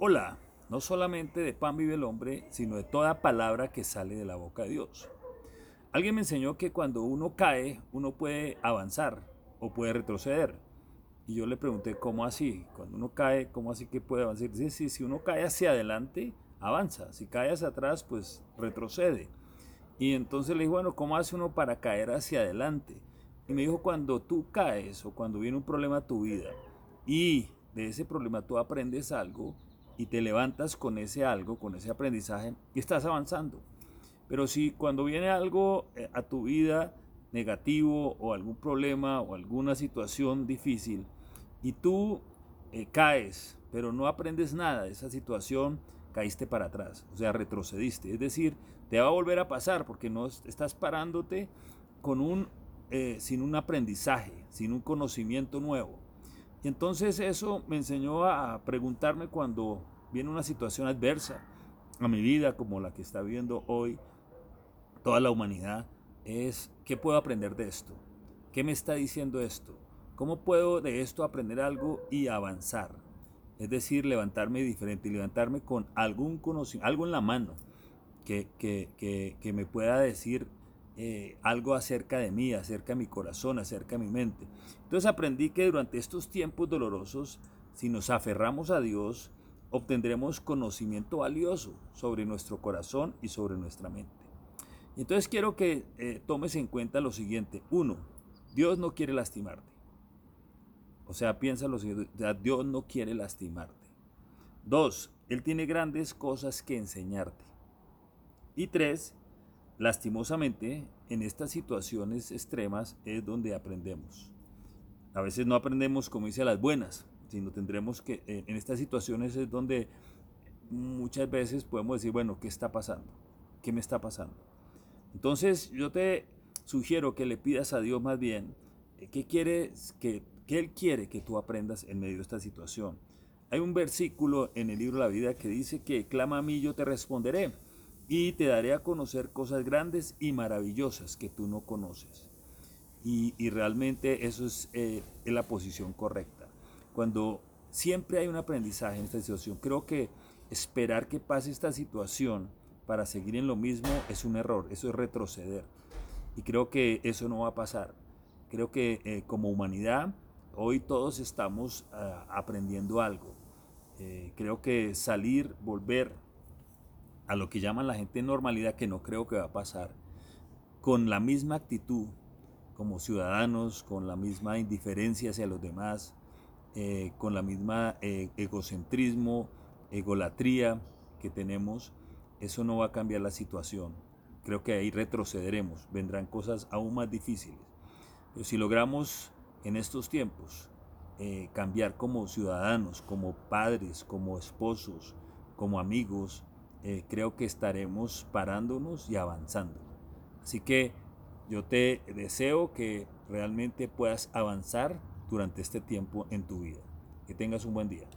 Hola, no solamente de pan vive el hombre, sino de toda palabra que sale de la boca de Dios. Alguien me enseñó que cuando uno cae, uno puede avanzar o puede retroceder. Y yo le pregunté, ¿cómo así? Cuando uno cae, ¿cómo así que puede avanzar? Dice, sí, si uno cae hacia adelante, avanza. Si cae hacia atrás, pues retrocede. Y entonces le dije, bueno, ¿cómo hace uno para caer hacia adelante? Y me dijo, cuando tú caes o cuando viene un problema a tu vida y de ese problema tú aprendes algo, y te levantas con ese algo, con ese aprendizaje y estás avanzando. Pero si cuando viene algo eh, a tu vida negativo o algún problema o alguna situación difícil y tú eh, caes, pero no aprendes nada de esa situación, caíste para atrás, o sea, retrocediste. Es decir, te va a volver a pasar porque no estás parándote con un, eh, sin un aprendizaje, sin un conocimiento nuevo. Y entonces eso me enseñó a preguntarme cuando viene una situación adversa a mi vida como la que está viviendo hoy toda la humanidad, es ¿qué puedo aprender de esto? ¿Qué me está diciendo esto? ¿Cómo puedo de esto aprender algo y avanzar? Es decir, levantarme diferente, levantarme con algún conocimiento, algo en la mano que, que me pueda decir eh, algo acerca de mí, acerca de mi corazón, acerca de mi mente. Entonces aprendí que durante estos tiempos dolorosos, si nos aferramos a Dios, obtendremos conocimiento valioso sobre nuestro corazón y sobre nuestra mente. Entonces quiero que eh, tomes en cuenta lo siguiente. Uno, Dios no quiere lastimarte. O sea, piensa lo siguiente, Dios no quiere lastimarte. Dos, Él tiene grandes cosas que enseñarte. Y tres, Lastimosamente, en estas situaciones extremas es donde aprendemos. A veces no aprendemos, como dice, las buenas, sino tendremos que, eh, en estas situaciones es donde muchas veces podemos decir, bueno, ¿qué está pasando? ¿Qué me está pasando? Entonces yo te sugiero que le pidas a Dios más bien, eh, ¿qué, quiere, que, que Él quiere que tú aprendas en medio de esta situación? Hay un versículo en el libro la vida que dice que clama a mí, yo te responderé y te daré a conocer cosas grandes y maravillosas que tú no conoces. Y, realmente eso eh, es, la posición correcta. Cuando siempre hay un aprendizaje en esta situación, creo que esperar que pase esta situación para seguir en lo mismo es un error, eso es retroceder. Y creo que eso no va a pasar. Creo que eh, como humanidad hoy todos estamos ah, aprendiendo algo. Eh, creo que salir, volver a lo que llaman la gente normalidad, que no creo que va a pasar, con la misma actitud como ciudadanos, con la misma indiferencia hacia los demás, eh, con la misma eh, egocentrismo, egolatría que tenemos, eso no va a cambiar la situación. Creo que ahí retrocederemos, vendrán cosas aún más difíciles. Pero si logramos en estos tiempos eh, cambiar como ciudadanos, como padres, como esposos, como amigos, eh, creo que estaremos parándonos y avanzando. Así que yo te deseo que realmente puedas avanzar durante este tiempo en tu vida. Que tengas un buen día.